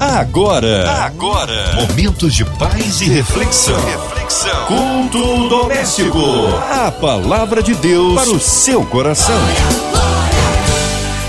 Agora, agora, momentos de paz e reflexão. Reflexão. Culto doméstico. A palavra de Deus para o seu coração.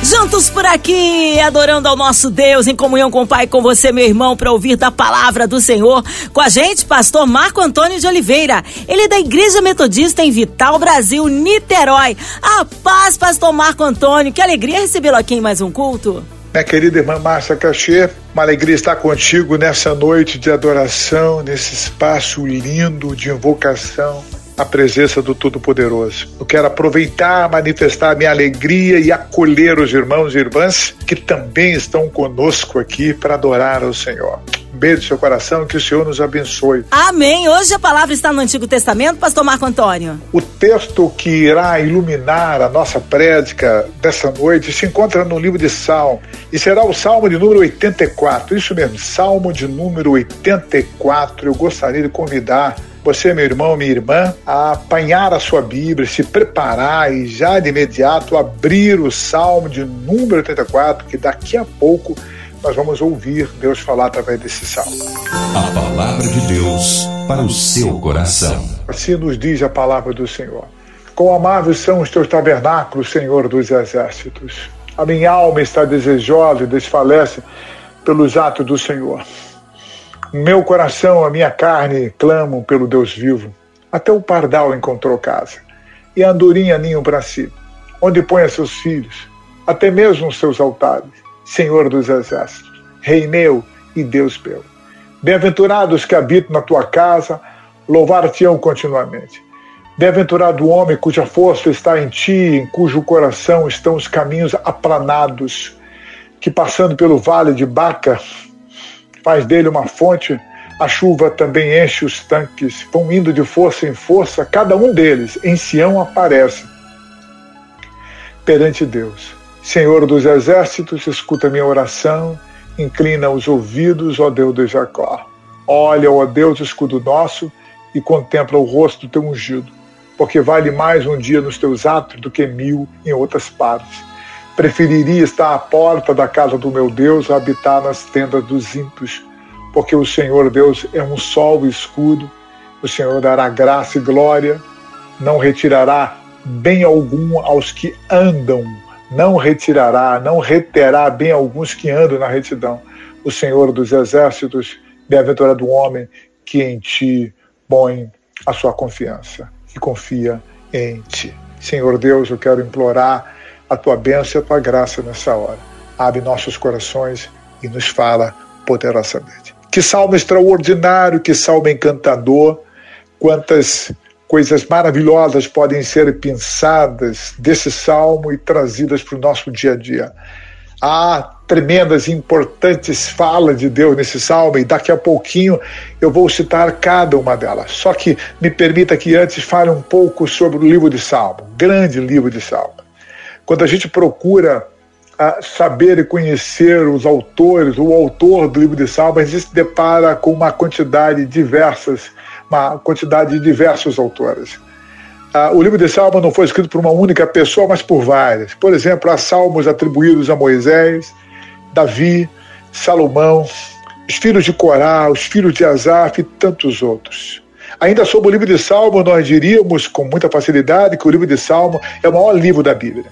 Juntos por aqui, adorando ao nosso Deus, em comunhão com o Pai, com você, meu irmão, para ouvir da palavra do Senhor. Com a gente, pastor Marco Antônio de Oliveira. Ele é da Igreja Metodista em Vital, Brasil, Niterói. A paz, pastor Marco Antônio. Que alegria recebê-lo aqui em mais um culto. Minha querida irmã Márcia Cachê, uma alegria estar contigo nessa noite de adoração, nesse espaço lindo de invocação à presença do Todo-Poderoso. Eu quero aproveitar, manifestar minha alegria e acolher os irmãos e irmãs que também estão conosco aqui para adorar ao Senhor beijo no seu coração, que o Senhor nos abençoe. Amém. Hoje a palavra está no Antigo Testamento, pastor Marco Antônio. O texto que irá iluminar a nossa prédica dessa noite se encontra no livro de Salmo e será o Salmo de número 84. Isso mesmo, Salmo de número 84. Eu gostaria de convidar você, meu irmão, minha irmã, a apanhar a sua Bíblia, se preparar e já de imediato abrir o Salmo de número 84, que daqui a pouco nós vamos ouvir Deus falar através desse salmo. A palavra de Deus para o seu coração. Assim nos diz a palavra do Senhor. Quão amáveis são os teus tabernáculos, Senhor dos exércitos. A minha alma está desejosa e desfalece pelos atos do Senhor. O meu coração, a minha carne clamam pelo Deus vivo. Até o pardal encontrou casa, e a andorinha ninho para si, onde põe seus filhos, até mesmo os seus altares. Senhor dos exércitos, Rei meu e Deus meu. Bem-aventurados que habitam na tua casa, louvar-te-ão continuamente. Bem-aventurado o homem cuja força está em ti, em cujo coração estão os caminhos aplanados, que passando pelo vale de Baca, faz dele uma fonte, a chuva também enche os tanques, vão indo de força em força, cada um deles em Sião aparece perante Deus. Senhor dos exércitos, escuta minha oração, inclina os ouvidos, ó Deus de Jacó. Olha, ó Deus, escudo nosso, e contempla o rosto do teu ungido, porque vale mais um dia nos teus atos do que mil em outras partes. Preferiria estar à porta da casa do meu Deus a habitar nas tendas dos ímpios, porque o Senhor Deus é um sol e escudo, o Senhor dará graça e glória, não retirará bem algum aos que andam não retirará, não reterá bem alguns que andam na retidão. O Senhor dos exércitos, bem-aventurado o homem que em ti põe a sua confiança, que confia em ti. Senhor Deus, eu quero implorar a tua bênção e a tua graça nessa hora. Abre nossos corações e nos fala poderosamente. Que salmo extraordinário, que salmo encantador, quantas coisas maravilhosas podem ser pensadas desse salmo e trazidas para o nosso dia a dia. Há tremendas e importantes falas de Deus nesse salmo e daqui a pouquinho eu vou citar cada uma delas. Só que me permita que antes fale um pouco sobre o livro de Salmo, grande livro de Salmo. Quando a gente procura uh, saber e conhecer os autores, o autor do livro de Salmo, a gente se depara com uma quantidade diversas uma quantidade de diversos autores. Ah, o livro de Salmos não foi escrito por uma única pessoa, mas por várias. Por exemplo, há salmos atribuídos a Moisés, Davi, Salomão, os filhos de Corá, os filhos de Asaf e tantos outros. Ainda sobre o livro de Salmos, nós diríamos com muita facilidade que o livro de Salmos é o maior livro da Bíblia.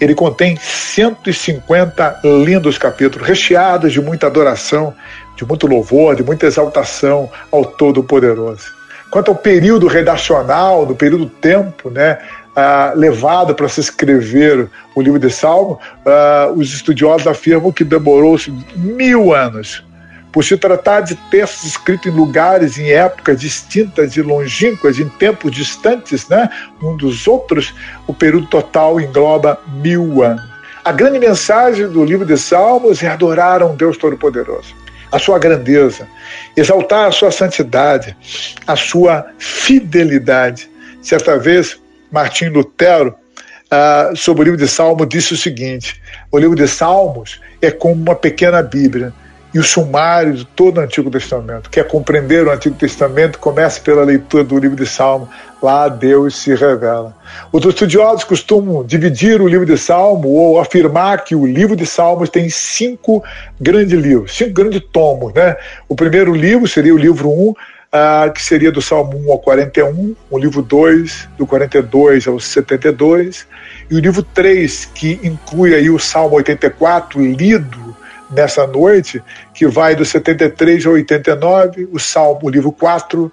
Ele contém 150 lindos capítulos, recheados de muita adoração, de muito louvor, de muita exaltação ao Todo-Poderoso. Quanto ao período redacional, do período tempo, né, ah, levado para se escrever o livro de Salmo, ah, os estudiosos afirmam que demorou-se mil anos. Por se tratar de textos escritos em lugares, em épocas distintas e longínquas, em tempos distantes, né, um dos outros, o período total engloba mil anos. A grande mensagem do livro de Salmos é adorar um Deus Todo-Poderoso a sua grandeza, exaltar a sua santidade, a sua fidelidade. Certa vez, Martim Lutero, ah, sobre o livro de Salmos, disse o seguinte: o livro de Salmos é como uma pequena Bíblia e o sumário de todo o Antigo Testamento. Quer compreender o Antigo Testamento? Comece pela leitura do livro de Salmo. Lá Deus se revela. Os estudiosos costumam dividir o livro de Salmo ou afirmar que o livro de Salmos tem cinco grandes livros, cinco grandes tomos. Né? O primeiro livro seria o livro 1, um, ah, que seria do Salmo 1 ao 41, o livro 2, do 42 ao 72, e o livro 3, que inclui aí o Salmo 84, lido nessa noite, que vai do 73 ao 89, o Salmo, o livro 4,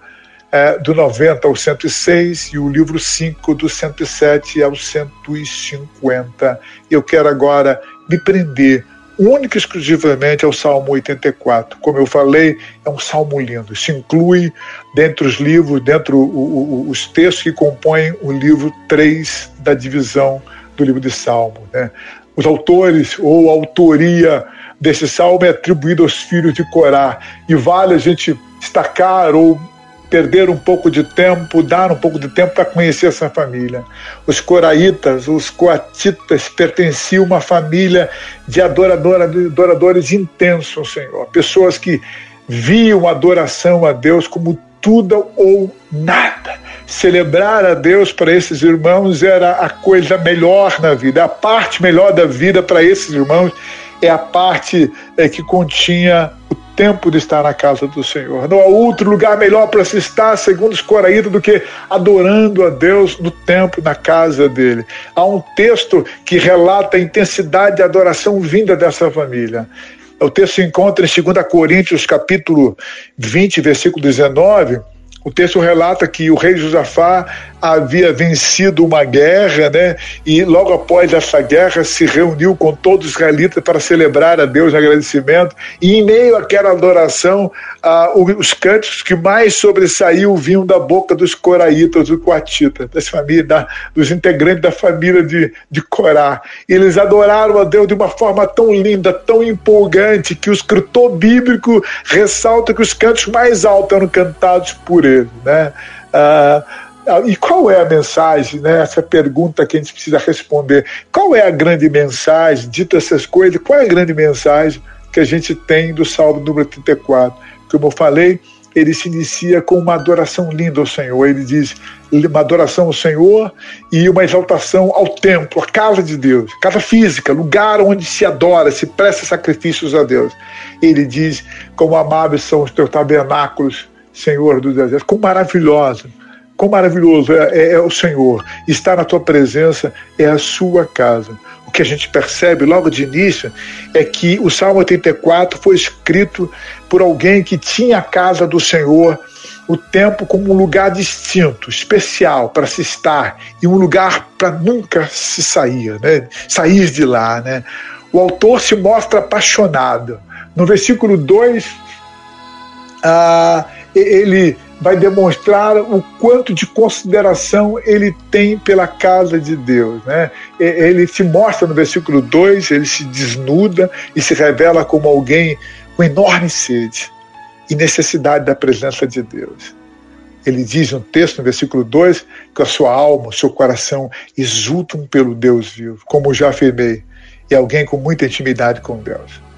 é, do 90 ao 106 e o livro 5 do 107 ao 150. Eu quero agora me prender única e exclusivamente ao Salmo 84. Como eu falei, é um salmo lindo. Se inclui dentro os livros, dentro o, o, os textos que compõem o livro 3 da divisão do livro de Salmo. Né? Os autores ou autoria desse salmo é atribuído aos filhos de Corá. E vale a gente destacar ou perder um pouco de tempo, dar um pouco de tempo para conhecer essa família. Os coraitas, os coatitas pertenciam a uma família de adoradora, adoradores intensos ao Senhor, pessoas que viam a adoração a Deus como tudo ou nada. Celebrar a Deus para esses irmãos era a coisa melhor na vida, a parte melhor da vida para esses irmãos é a parte é, que continha o tempo de estar na casa do Senhor. Não há outro lugar melhor para se estar, segundo os coraídos, do que adorando a Deus no templo, na casa dele. Há um texto que relata a intensidade de adoração vinda dessa família. O texto se encontra em 2 Coríntios, capítulo 20, versículo 19. O texto relata que o rei Josafá havia vencido uma guerra, né? E logo após essa guerra se reuniu com todos os israelitas para celebrar a Deus em agradecimento. E em meio àquela adoração, ah, os cantos que mais sobressaiu vinham da boca dos coraitas, do coatita, das famílias, da, dos integrantes da família de, de Corá. E eles adoraram a Deus de uma forma tão linda, tão empolgante, que o escritor bíblico ressalta que os cantos mais altos eram cantados por ele, né? Ah, e qual é a mensagem, né? Essa pergunta que a gente precisa responder. Qual é a grande mensagem, dito essas coisas, qual é a grande mensagem que a gente tem do Salmo número 34? Como eu falei, ele se inicia com uma adoração linda ao Senhor. Ele diz uma adoração ao Senhor e uma exaltação ao templo, à casa de Deus, casa física, lugar onde se adora, se presta sacrifícios a Deus. Ele diz: Como amáveis são os teus tabernáculos, Senhor do deserto, como maravilhoso Quão maravilhoso é, é, é, o Senhor. Estar na tua presença é a sua casa. O que a gente percebe logo de início é que o Salmo 84 foi escrito por alguém que tinha a casa do Senhor, o tempo como um lugar distinto, especial para se estar e um lugar para nunca se sair, né? sair de lá. Né? O autor se mostra apaixonado. No versículo 2, ah, ele vai demonstrar o quanto de consideração ele tem pela casa de Deus. Né? Ele se mostra no versículo 2, ele se desnuda e se revela como alguém com enorme sede e necessidade da presença de Deus. Ele diz no texto, no versículo 2, que a sua alma, o seu coração exultam pelo Deus vivo, como já afirmei, é alguém com muita intimidade com Deus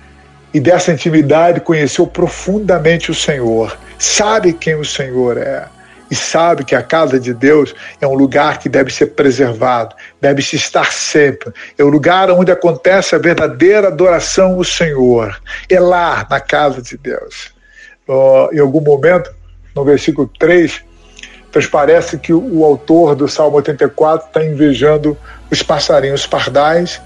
e dessa intimidade conheceu profundamente o Senhor, sabe quem o Senhor é e sabe que a casa de Deus é um lugar que deve ser preservado, deve se estar sempre. É o lugar onde acontece a verdadeira adoração ao Senhor. É lá, na casa de Deus. Uh, em algum momento, no versículo 3, transparece que o, autor do Salmo 84 está invejando os passarinhos os pardais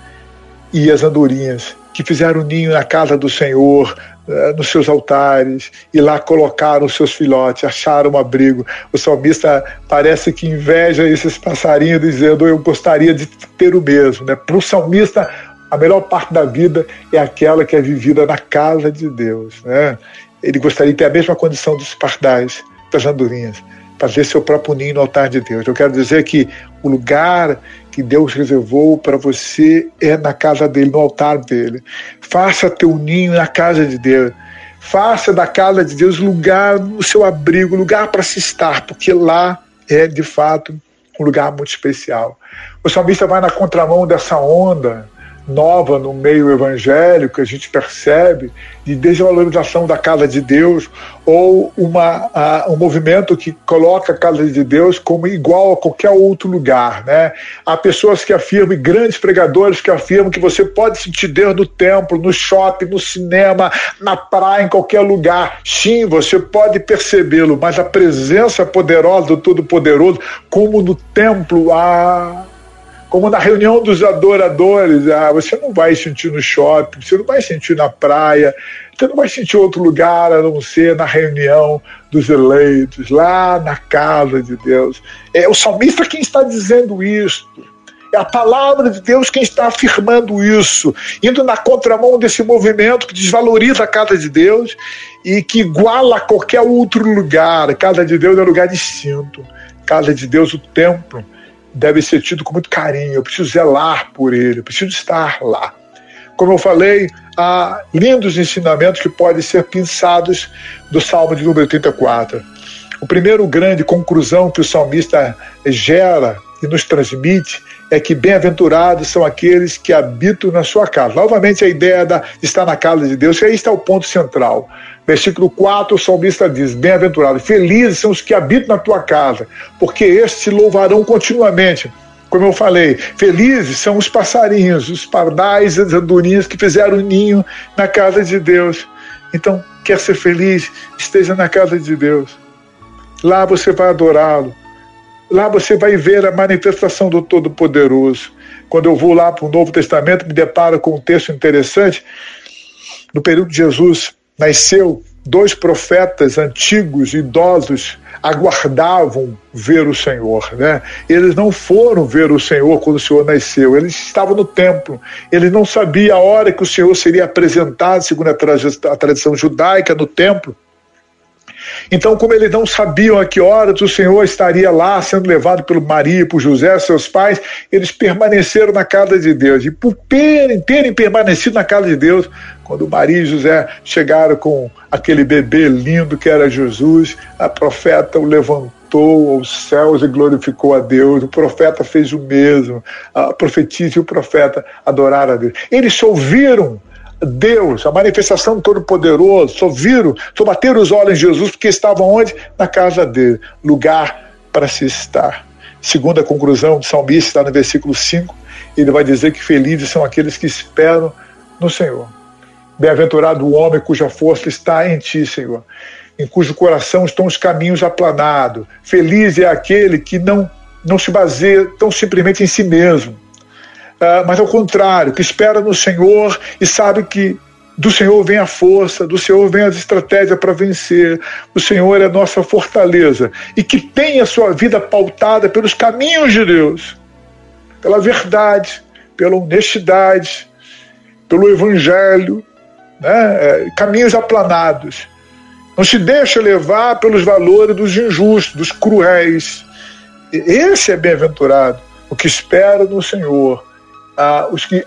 e as andorinhas que fizeram ninho na casa do Senhor, eh, nos seus altares, e lá colocaram os seus filhotes, acharam um abrigo. O salmista parece que inveja esses passarinhos, dizendo: Eu gostaria de ter o mesmo. Né? Para o salmista, a melhor parte da vida é aquela que é vivida na casa de Deus. Né? Ele gostaria de ter a mesma condição dos pardais, das andorinhas, fazer seu próprio ninho no altar de Deus. Eu quero dizer que o lugar que Deus reservou para você é na casa dele, no altar dele. Faça teu ninho na casa de Deus. Faça da casa de Deus lugar no seu abrigo, lugar para se estar, porque lá é de fato um lugar muito especial. O salmista vai na contramão dessa onda nova no meio evangélico, a gente percebe, de desvalorização da casa de Deus, ou uma, uh, um movimento que coloca a casa de Deus como igual a qualquer outro lugar. Né? Há pessoas que afirmam, grandes pregadores que afirmam que você pode sentir Deus no templo, no shopping, no cinema, na praia, em qualquer lugar. Sim, você pode percebê-lo, mas a presença poderosa do Todo-Poderoso, como no templo, ah, como na reunião dos adoradores, ah, você não vai sentir no shopping, você não vai sentir na praia, você não vai sentir outro lugar a não ser na reunião dos eleitos, lá na casa de Deus. É o salmista quem está dizendo isso. É a palavra de Deus quem está afirmando isso, indo na contramão desse movimento que desvaloriza a casa de Deus e que iguala a qualquer outro lugar. A casa de Deus é um lugar distinto. A casa de Deus, o templo deve ser tido com muito carinho. Eu preciso zelar por ele, eu preciso estar lá. Como eu falei, há lindos ensinamentos que podem ser pensados do Salmo de número 34. O primeiro grande conclusão que o salmista gera e nos transmite é que bem-aventurados são aqueles que habitam na sua casa. Novamente, a ideia de estar na casa de Deus, e aí está o ponto central. Versículo 4, o salmista diz: Bem-aventurados, felizes são os que habitam na tua casa, porque estes te louvarão continuamente. Como eu falei, felizes são os passarinhos, os pardais e as andorinhas que fizeram ninho na casa de Deus. Então, quer ser feliz? Esteja na casa de Deus. Lá você vai adorá-lo. Lá você vai ver a manifestação do Todo-Poderoso. Quando eu vou lá para o Novo Testamento, me deparo com um texto interessante. No período de Jesus, nasceu, dois profetas antigos, idosos, aguardavam ver o Senhor, né? Eles não foram ver o Senhor quando o Senhor nasceu, eles estavam no templo. Eles não sabiam a hora que o Senhor seria apresentado, segundo a tradição judaica, no templo. Então, como eles não sabiam a que horas o Senhor estaria lá sendo levado pelo Maria, por José, seus pais, eles permaneceram na casa de Deus. E por terem, terem permanecido na casa de Deus, quando Maria e José chegaram com aquele bebê lindo que era Jesus, a profeta o levantou aos céus e glorificou a Deus. O profeta fez o mesmo. A profetisa e o profeta adoraram a Deus. Eles ouviram Deus, a manifestação todo-poderoso, só viram, só bateram os olhos em Jesus, porque estavam onde? Na casa dele, lugar para se estar. Segunda conclusão do salmista está no versículo 5, ele vai dizer que felizes são aqueles que esperam no Senhor. Bem-aventurado o homem cuja força está em ti, Senhor, em cujo coração estão os caminhos aplanados. Feliz é aquele que não, não se baseia tão simplesmente em si mesmo, mas ao contrário, que espera no Senhor e sabe que do Senhor vem a força, do Senhor vem as estratégias para vencer. O Senhor é a nossa fortaleza e que tem a sua vida pautada pelos caminhos de Deus, pela verdade, pela honestidade, pelo Evangelho, né? É, caminhos aplanados. Não se deixa levar pelos valores dos injustos, dos cruéis. Esse é bem-aventurado, o que espera no Senhor ah, os que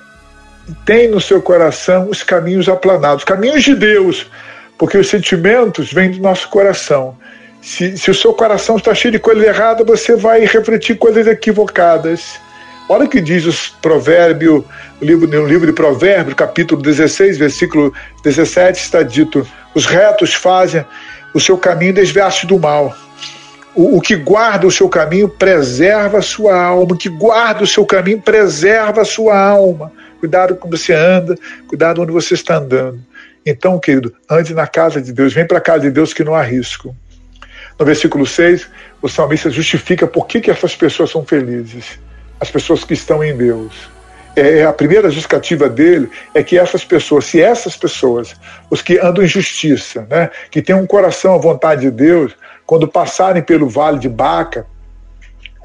têm no seu coração os caminhos aplanados, caminhos de Deus, porque os sentimentos vêm do nosso coração. Se, se o seu coração está cheio de coisas erradas, você vai refletir coisas equivocadas. Olha o que diz os provérbios, o livro, no livro de Provérbios, capítulo 16, versículo 17, está dito: os retos fazem o seu caminho desviar-se do mal o, o, que guarda o seu caminho preserva a sua alma. O que guarda o seu caminho preserva a sua alma. Cuidado como você anda, cuidado onde você está andando. Então, querido, ande na casa de Deus, vem para a casa de Deus que não há risco. No versículo 6, o salmista justifica por que, que essas pessoas são felizes. As pessoas que estão em Deus. É, é, a primeira justificativa dele é que essas pessoas, se essas pessoas, os que andam em justiça, né, que têm um coração à vontade de Deus, quando passarem pelo vale de Baca,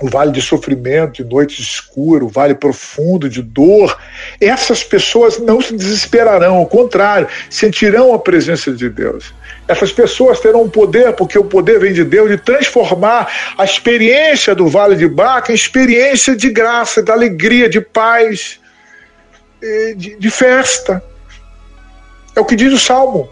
o vale de sofrimento, de noites escuras, o vale profundo de dor, essas pessoas não se desesperarão, ao contrário, sentirão a presença de Deus. Essas pessoas terão um poder, porque o poder vem de Deus, de transformar a experiência do vale de Baca em experiência de graça, de alegria, de paz, de, de festa. É o que diz o Salmo,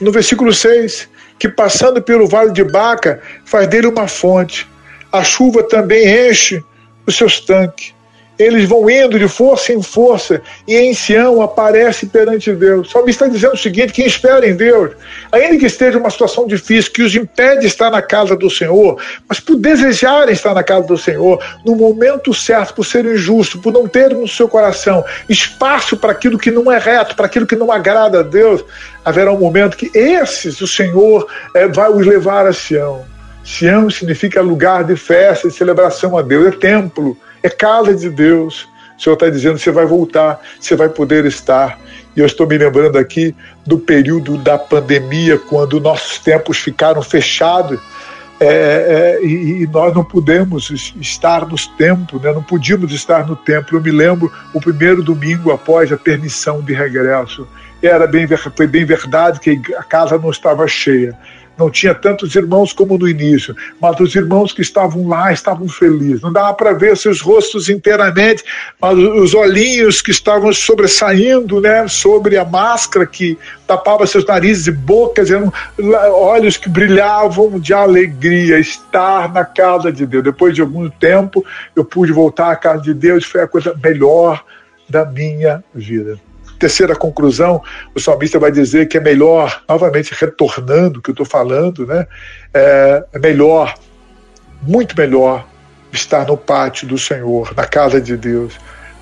no versículo 6 que passando pelo vale de Baca faz dele uma fonte. A chuva também enche os seus tanques eles vão indo de força em força e em Sião aparece perante Deus. Só me está dizendo o seguinte: quem espera em Deus, ainda que esteja uma situação difícil, que os impede de estar na casa do Senhor, mas por desejarem estar na casa do Senhor, no momento certo, por ser injusto, por não ter no seu coração espaço para aquilo que não é reto, para aquilo que não agrada a Deus, haverá um momento que esses o Senhor é, vai os levar a Sião. Sião significa lugar de festa, de celebração a Deus, é templo é casa de Deus. O Senhor está dizendo: você vai voltar, você vai poder estar. E eu estou me lembrando aqui do período da pandemia, quando nossos tempos ficaram fechados é, é, e, e, nós não pudemos estar nos templos, né? não podíamos estar no templo. Eu me lembro o primeiro domingo após a permissão de regresso. Era bem, foi bem verdade que a casa não estava cheia não tinha tantos irmãos como no início, mas os irmãos que estavam lá estavam felizes. Não dava para ver seus rostos inteiramente, mas os olhinhos que estavam sobressaindo, né, sobre a máscara que tapava seus narizes e bocas, eram olhos que brilhavam de alegria, estar na casa de Deus. Depois de algum tempo, eu pude voltar à casa de Deus, foi a coisa melhor da minha vida terceira conclusão, o salmista vai dizer que é melhor, novamente retornando o que eu estou falando, né? É, é melhor, muito melhor, estar no pátio do Senhor, na casa de Deus,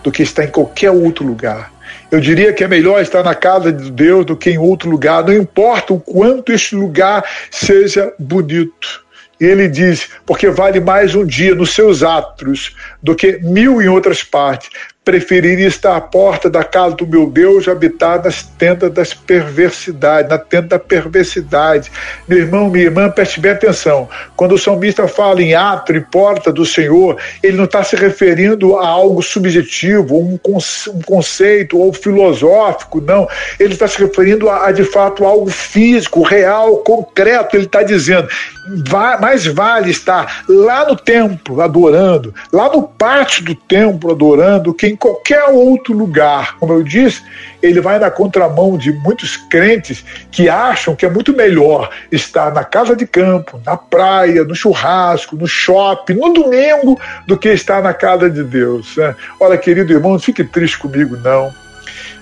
do que estar em qualquer outro lugar. Eu diria que é melhor estar na casa de Deus do que em outro lugar, não importa o quanto este lugar seja bonito. E ele diz: porque vale mais um dia nos seus atos do que mil em outras partes preferiria estar à porta da casa do meu Deus, habitar nas tendas das perversidades, na tenda da perversidade. Meu irmão, minha irmã, preste bem atenção. Quando o salmista fala em ato e porta do Senhor, ele não está se referindo a algo subjetivo, um, conceito ou filosófico, não. Ele está se referindo a, a, de fato, algo físico, real, concreto. Ele está dizendo, mais vale estar lá no templo adorando, lá no pátio do templo adorando, que em qualquer outro lugar. Como eu disse, ele vai na contramão de muitos crentes que acham que é muito melhor estar na casa de campo, na praia, no churrasco, no shopping, no domingo, do que estar na casa de Deus. Né? Olha, querido irmão, não fique triste comigo, não.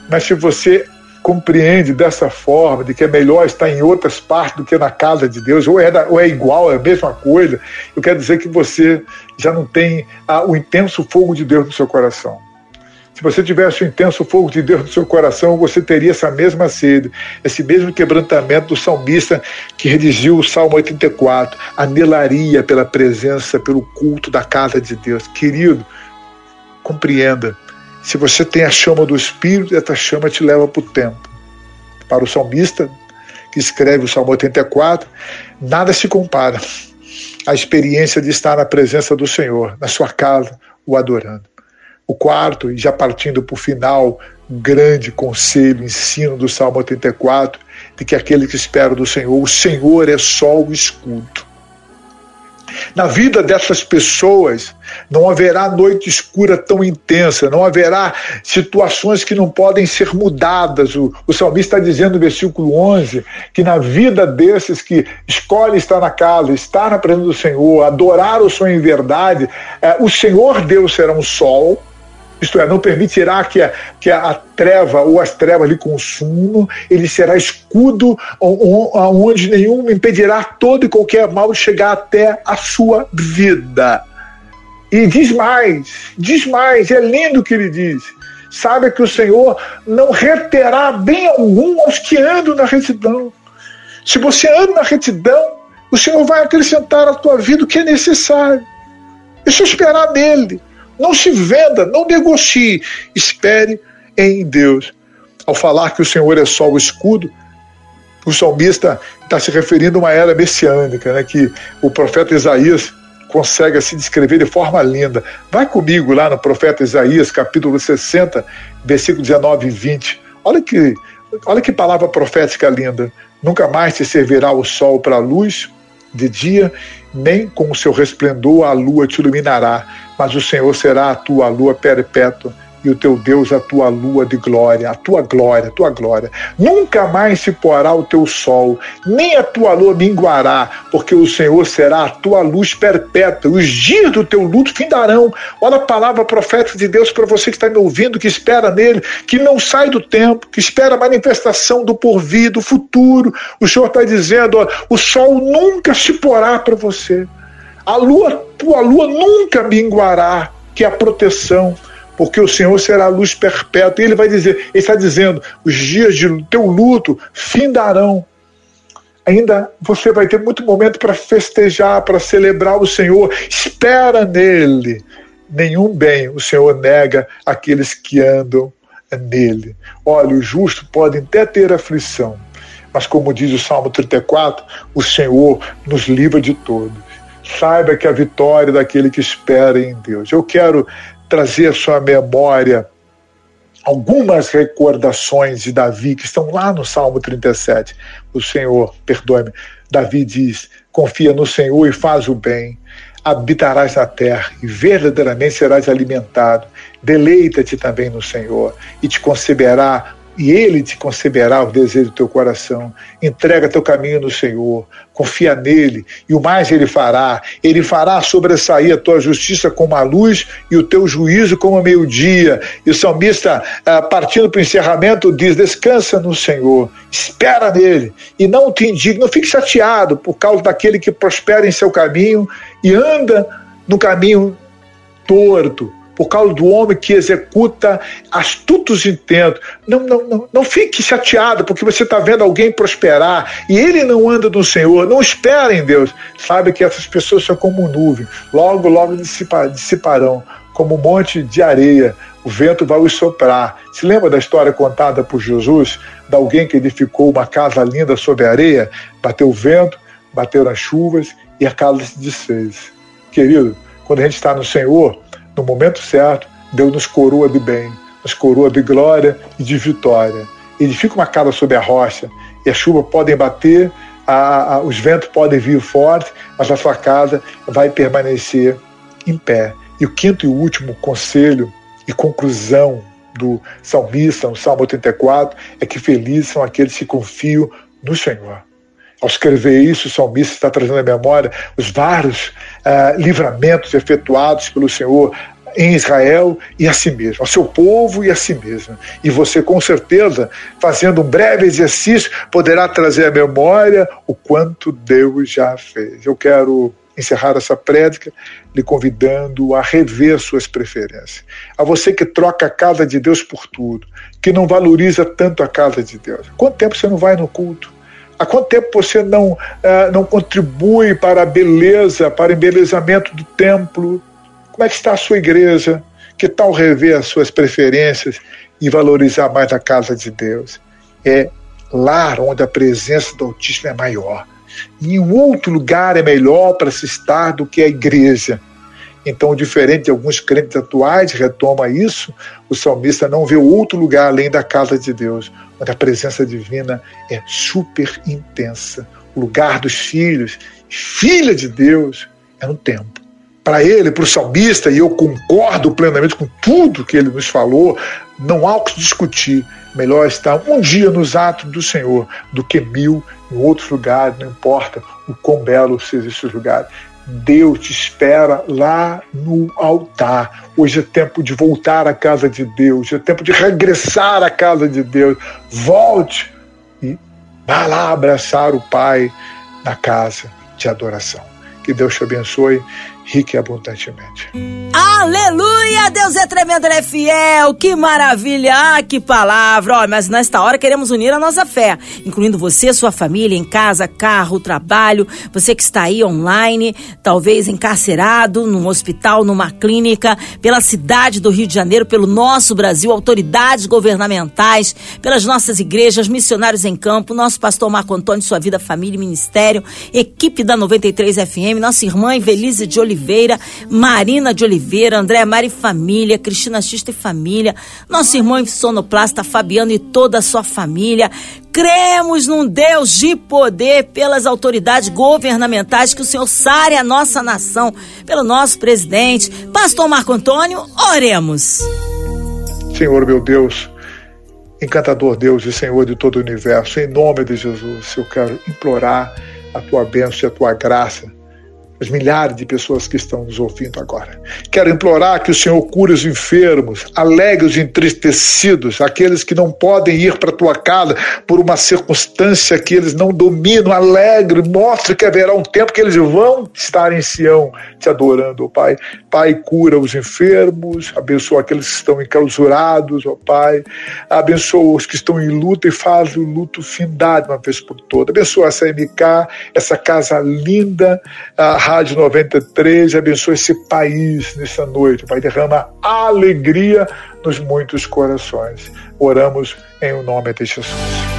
Mas se você compreende dessa forma, de que é melhor estar em outras partes do que na casa de Deus, ou é, ou é igual, é a mesma coisa, eu quero dizer que você já não tem ah, o intenso fogo de Deus no seu coração. Se você tivesse o intenso fogo de Deus no seu coração, você teria essa mesma sede, esse mesmo quebrantamento do salmista que redigiu o Salmo 84, anelaria pela presença, pelo culto da casa de Deus. Querido, compreenda, se você tem a chama do Espírito, essa chama te leva para o tempo. Para o salmista, que escreve o Salmo 84, nada se compara à experiência de estar na presença do Senhor, na sua casa, o adorando. O quarto, e já partindo para o final, grande conselho, ensino do Salmo 84, de que aquele que espera do Senhor, o Senhor é só o escudo. Na vida dessas pessoas não haverá noite escura tão intensa, não haverá situações que não podem ser mudadas. O, o salmista está dizendo no versículo 11 que na vida desses que escolhem estar na casa, estar na presença do Senhor, adorar o Senhor em verdade, é, o Senhor Deus será um sol, isto é, não permitirá que a, que a treva ou as trevas lhe consumam, ele será escudo onde nenhum impedirá todo e qualquer mal de chegar até a sua vida. E diz mais, diz mais, é lindo o que ele diz. Sabe que o Senhor não reterá bem algum aos que andam na retidão. Se você anda na retidão, o Senhor vai acrescentar à tua vida o que é necessário. Deixa eu esperar nele. Não se venda, não negocie. Espere em Deus. Ao falar que o Senhor é só o escudo, o salmista está se referindo a uma era messiânica, né, que o profeta Isaías consegue se descrever de forma linda. Vai comigo lá no profeta Isaías, capítulo 60, versículo 19 e 20. Olha que, olha que palavra profética linda. Nunca mais te servirá o sol para luz de dia, nem com o seu resplendor a lua te iluminará mas o Senhor será a tua lua perpétua e o teu Deus a tua lua de glória, a tua glória, a tua glória. Nunca mais se porá o teu sol, nem a tua lua minguará, porque o Senhor será a tua luz perpétua. Os dias do teu luto findarão. Olha a palavra profética de Deus para você que está me ouvindo, que espera nele, que não sai do tempo, que espera a manifestação do porvir, do futuro. O Senhor está dizendo: ó, o sol nunca se porá para você. A lua, tua lua nunca minguará, que é a proteção porque o Senhor será a luz perpétua. E ele vai dizer, ele está dizendo, os dias de teu luto findarão. Ainda você vai ter muito momento para festejar, para celebrar o Senhor. Espera nele. Nenhum bem o Senhor nega aqueles que andam nele. Olha, os justos podem até ter aflição, mas como diz o Salmo 34, o Senhor nos livra de todos. Saiba que a vitória daquele que espera em Deus. Eu quero trazer à sua memória algumas recordações de Davi que estão lá no Salmo 37. O Senhor, perdoe-me, Davi diz: confia no Senhor e faz o bem, habitarás na terra e verdadeiramente serás alimentado. Deleita-te também no Senhor e te conceberá e ele te conceberá o desejo do teu coração. Entrega teu caminho no Senhor, confia nele, e o mais ele fará. Ele fará sobressair a tua justiça como a luz e o teu juízo como a meio-dia. E o salmista, ah, partindo para o encerramento, diz: Descansa no Senhor, espera nele, e não te indigne, não fique chateado por causa daquele que prospera em seu caminho e anda no caminho torto por causa do homem que executa astutos intentos. Não, não, não, não fique chateado porque você está vendo alguém prosperar e ele não anda no Senhor. Não espere em Deus. Sabe que essas pessoas são como nuvem. Logo, logo dissiparão como um monte de areia. O vento vai os soprar. Se lembra da história contada por Jesus de alguém que edificou uma casa linda sobre a areia? Bateu o vento, bateram as chuvas e a casa se desfez. Querido, quando a gente está no Senhor, momento certo, Deus nos coroa de bem, nos coroa de glória e de vitória. Edifica uma casa sobre a rocha e a chuva podem bater, a, a, os ventos podem vir fortes, mas a sua casa vai permanecer em pé. E o quinto e último conselho e conclusão do salmista, no Salmo 84, é que felizes são aqueles que confiam no Senhor. Ao escrever isso, o salmista está trazendo à memória os vários uh, livramentos efetuados pelo Senhor em Israel e a si mesmo, ao seu povo e a si mesmo. E você, com certeza, fazendo um breve exercício, poderá trazer à memória o quanto Deus já fez. Eu quero encerrar essa prédica lhe convidando a rever suas preferências. A você que troca a casa de Deus por tudo, que não valoriza tanto a casa de Deus. Quanto tempo você não vai no culto? Há quanto tempo você não, uh, não contribui para a beleza, para o embelezamento do templo? Como é que está a sua igreja? Que tal rever as suas preferências e valorizar mais a casa de Deus? É lá onde a presença do Altíssimo é maior. Nenhum outro lugar é melhor para se estar do que a igreja. Então, diferente de alguns crentes atuais, retoma isso, o salmista não vê outro lugar além da casa de Deus, onde a presença divina é super intensa. O lugar dos filhos, filha de Deus, é no templo. Para ele, para o salmista, e eu concordo plenamente com tudo que ele nos falou, não há o que discutir. Melhor estar um dia nos atos do Senhor do que mil em outros lugares, não importa o quão belo seja esses lugares. Deus te espera lá no altar. Hoje é tempo de voltar à casa de Deus, é tempo de regressar à casa de Deus. Volte e vá lá abraçar o Pai na casa de adoração. Que Deus te abençoe rica e abundantemente. Aleluia! Deus é tremendo, Ele é fiel. Que maravilha! Ah, que palavra! Mas nesta hora queremos unir a nossa fé, incluindo você, sua família, em casa, carro, trabalho, você que está aí online, talvez encarcerado, num hospital, numa clínica, pela cidade do Rio de Janeiro, pelo nosso Brasil, autoridades governamentais, pelas nossas igrejas, missionários em campo, nosso pastor Marco Antônio, sua vida, família e ministério, equipe da 93 FM, nossa irmã Evelise de Oliveira Oliveira, Marina de Oliveira, André Mari Família, Cristina Xista e Família, nosso irmão sonoplasta Fabiano e toda a sua família. Cremos num Deus de poder pelas autoridades governamentais que o Senhor sare a nossa nação, pelo nosso presidente, Pastor Marco Antônio, oremos. Senhor meu Deus, encantador Deus e Senhor de todo o universo, em nome de Jesus, eu quero implorar a tua bênção e a tua graça as milhares de pessoas que estão nos ouvindo agora. Quero implorar que o Senhor cure os enfermos, alegre os entristecidos, aqueles que não podem ir para a tua casa por uma circunstância que eles não dominam, alegre, mostre que haverá um tempo que eles vão estar em Sião te adorando, ó Pai. Pai, cura os enfermos, abençoa aqueles que estão enclausurados, ó Pai. Abençoa os que estão em luta e faz o luto findado uma vez por todas. Abençoa essa MK, essa casa linda, a Rádio 93, abençoa esse país nessa noite, Pai, derrama alegria nos muitos corações. Oramos em o nome de Jesus.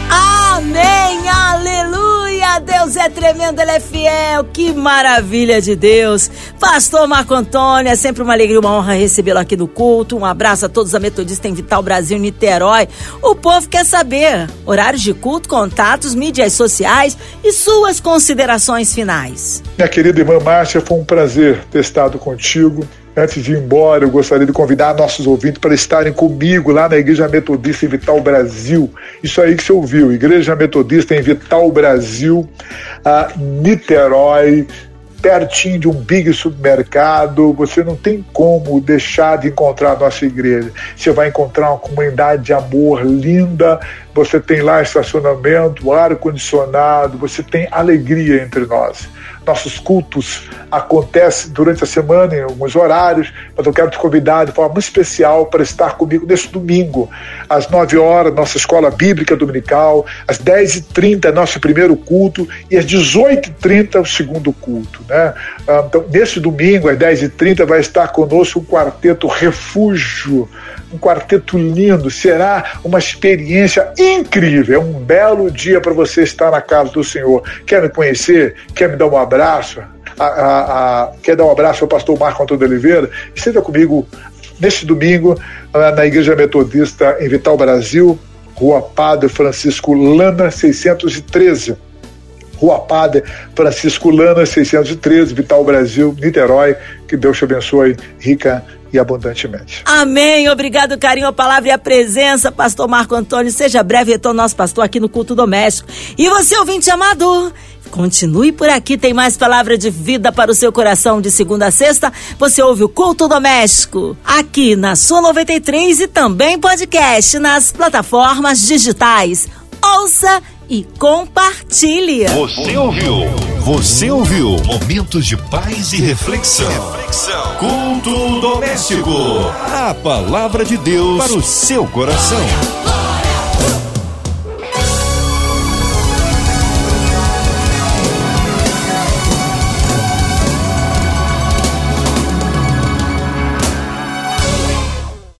Amém, Deus é tremendo, Ele é fiel, que maravilha de Deus. Pastor Marco Antônio, é sempre uma alegria, uma honra recebê-lo aqui no culto. Um abraço a todos a Metodista em Vital Brasil, Niterói. O povo quer saber horários de culto, contatos, mídias sociais e suas considerações finais. Minha querida irmã Márcia, foi um prazer ter estado contigo. Antes de ir embora, eu gostaria de convidar nossos ouvintes para estarem comigo lá na Igreja Metodista em Vital Brasil. Isso aí que você ouviu, Igreja Metodista em Vital Brasil, a Niterói, pertinho de um big supermercado, você não tem como deixar de encontrar a nossa igreja. Você vai encontrar uma comunidade de amor linda, você tem lá estacionamento, ar condicionado, você tem alegria entre nós. Nossos cultos acontecem durante a semana em alguns horários, mas eu quero te convidar de forma especial para estar comigo neste domingo, às 9 horas, nossa escola bíblica dominical, às 10h30, nosso primeiro culto, e às 18h30, o segundo culto. Né? Ah, então, nesse domingo, às 10h30, vai estar conosco o quarteto Refúgio um quarteto lindo, será uma experiência incrível, é um belo dia para você estar na casa do Senhor. Quer me conhecer? Quer me dar um abraço? A, a, a, quer dar um abraço ao pastor Marco Antônio Oliveira? Esteja comigo neste domingo na Igreja Metodista em Vital Brasil, Rua Padre Francisco Lana, 613. Rua Padre Francisco Lana, 613, Vital Brasil, Niterói. Que Deus te abençoe rica e abundantemente. Amém. Obrigado, carinho, a palavra e a presença, pastor Marco Antônio. Seja breve retorno nosso pastor aqui no culto doméstico. E você, ouvinte amado, Continue por aqui, tem mais palavra de vida para o seu coração de segunda a sexta. Você ouve o Culto Doméstico aqui na sua 93 e também podcast nas plataformas digitais. Ouça e compartilhe. Você ouviu? Você ouviu? Momentos de paz e reflexão. reflexão. Culto doméstico. A palavra de Deus para o seu coração.